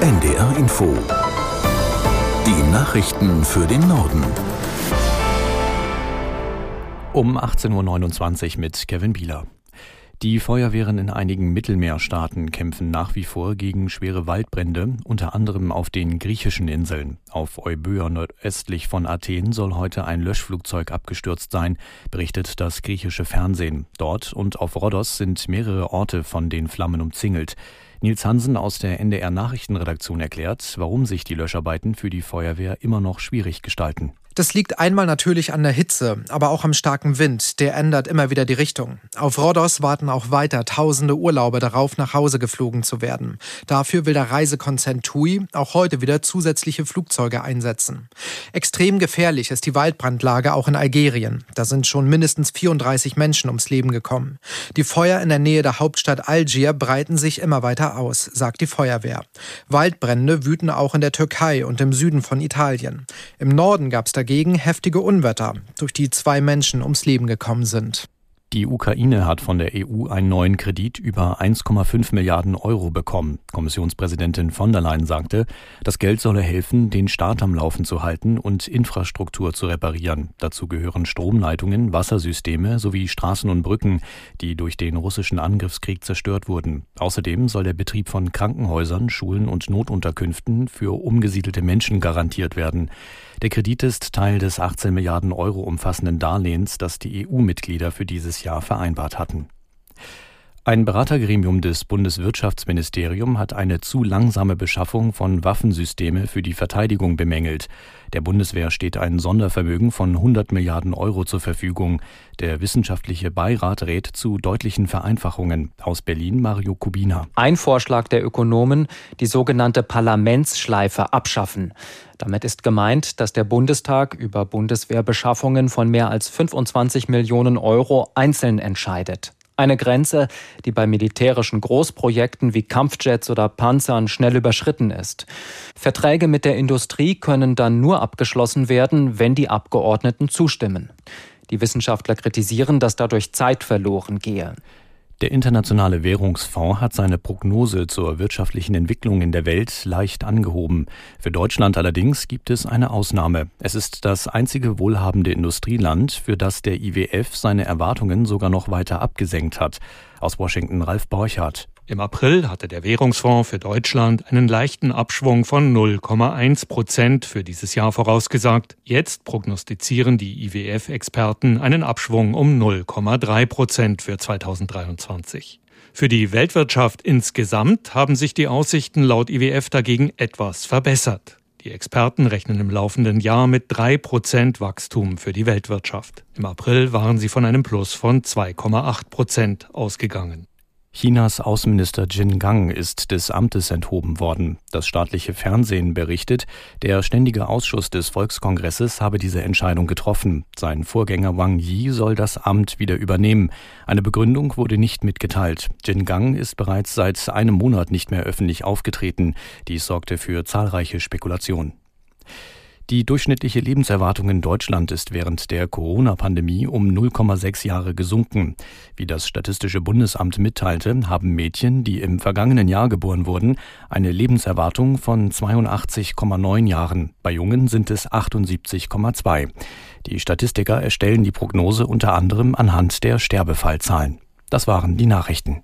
NDR Info. Die Nachrichten für den Norden. Um 18.29 Uhr mit Kevin Bieler. Die Feuerwehren in einigen Mittelmeerstaaten kämpfen nach wie vor gegen schwere Waldbrände, unter anderem auf den griechischen Inseln. Auf Euböa nordöstlich von Athen soll heute ein Löschflugzeug abgestürzt sein, berichtet das griechische Fernsehen. Dort und auf Rhodos sind mehrere Orte von den Flammen umzingelt. Nils Hansen aus der NDR Nachrichtenredaktion erklärt, warum sich die Löscharbeiten für die Feuerwehr immer noch schwierig gestalten. Das liegt einmal natürlich an der Hitze, aber auch am starken Wind. Der ändert immer wieder die Richtung. Auf Rhodos warten auch weiter tausende Urlauber darauf, nach Hause geflogen zu werden. Dafür will der Reisekonzern TUI auch heute wieder zusätzliche Flugzeuge einsetzen. Extrem gefährlich ist die Waldbrandlage auch in Algerien. Da sind schon mindestens 34 Menschen ums Leben gekommen. Die Feuer in der Nähe der Hauptstadt Algier breiten sich immer weiter aus, sagt die Feuerwehr. Waldbrände wüten auch in der Türkei und im Süden von Italien. Im Norden gab es dagegen heftige Unwetter, durch die zwei Menschen ums Leben gekommen sind. Die Ukraine hat von der EU einen neuen Kredit über 1,5 Milliarden Euro bekommen. Kommissionspräsidentin von der Leyen sagte, das Geld solle helfen, den Staat am Laufen zu halten und Infrastruktur zu reparieren. Dazu gehören Stromleitungen, Wassersysteme sowie Straßen und Brücken, die durch den russischen Angriffskrieg zerstört wurden. Außerdem soll der Betrieb von Krankenhäusern, Schulen und Notunterkünften für umgesiedelte Menschen garantiert werden. Der Kredit ist Teil des 18 Milliarden Euro umfassenden Darlehens, das die EU-Mitglieder für dieses Jahr vereinbart hatten. Ein Beratergremium des Bundeswirtschaftsministeriums hat eine zu langsame Beschaffung von Waffensysteme für die Verteidigung bemängelt. Der Bundeswehr steht ein Sondervermögen von 100 Milliarden Euro zur Verfügung. Der wissenschaftliche Beirat rät zu deutlichen Vereinfachungen. Aus Berlin Mario Kubina. Ein Vorschlag der Ökonomen, die sogenannte Parlamentsschleife abschaffen. Damit ist gemeint, dass der Bundestag über Bundeswehrbeschaffungen von mehr als 25 Millionen Euro einzeln entscheidet. Eine Grenze, die bei militärischen Großprojekten wie Kampfjets oder Panzern schnell überschritten ist. Verträge mit der Industrie können dann nur abgeschlossen werden, wenn die Abgeordneten zustimmen. Die Wissenschaftler kritisieren, dass dadurch Zeit verloren gehe. Der Internationale Währungsfonds hat seine Prognose zur wirtschaftlichen Entwicklung in der Welt leicht angehoben. Für Deutschland allerdings gibt es eine Ausnahme. Es ist das einzige wohlhabende Industrieland, für das der IWF seine Erwartungen sogar noch weiter abgesenkt hat. Aus Washington Ralf Borchardt. Im April hatte der Währungsfonds für Deutschland einen leichten Abschwung von 0,1 Prozent für dieses Jahr vorausgesagt. Jetzt prognostizieren die IWF-Experten einen Abschwung um 0,3 Prozent für 2023. Für die Weltwirtschaft insgesamt haben sich die Aussichten laut IWF dagegen etwas verbessert. Die Experten rechnen im laufenden Jahr mit 3 Prozent Wachstum für die Weltwirtschaft. Im April waren sie von einem Plus von 2,8 Prozent ausgegangen. Chinas Außenminister Jin Gang ist des Amtes enthoben worden. Das staatliche Fernsehen berichtet, der Ständige Ausschuss des Volkskongresses habe diese Entscheidung getroffen. Sein Vorgänger Wang Yi soll das Amt wieder übernehmen. Eine Begründung wurde nicht mitgeteilt. Jin Gang ist bereits seit einem Monat nicht mehr öffentlich aufgetreten. Dies sorgte für zahlreiche Spekulationen. Die durchschnittliche Lebenserwartung in Deutschland ist während der Corona-Pandemie um 0,6 Jahre gesunken. Wie das Statistische Bundesamt mitteilte, haben Mädchen, die im vergangenen Jahr geboren wurden, eine Lebenserwartung von 82,9 Jahren. Bei Jungen sind es 78,2. Die Statistiker erstellen die Prognose unter anderem anhand der Sterbefallzahlen. Das waren die Nachrichten.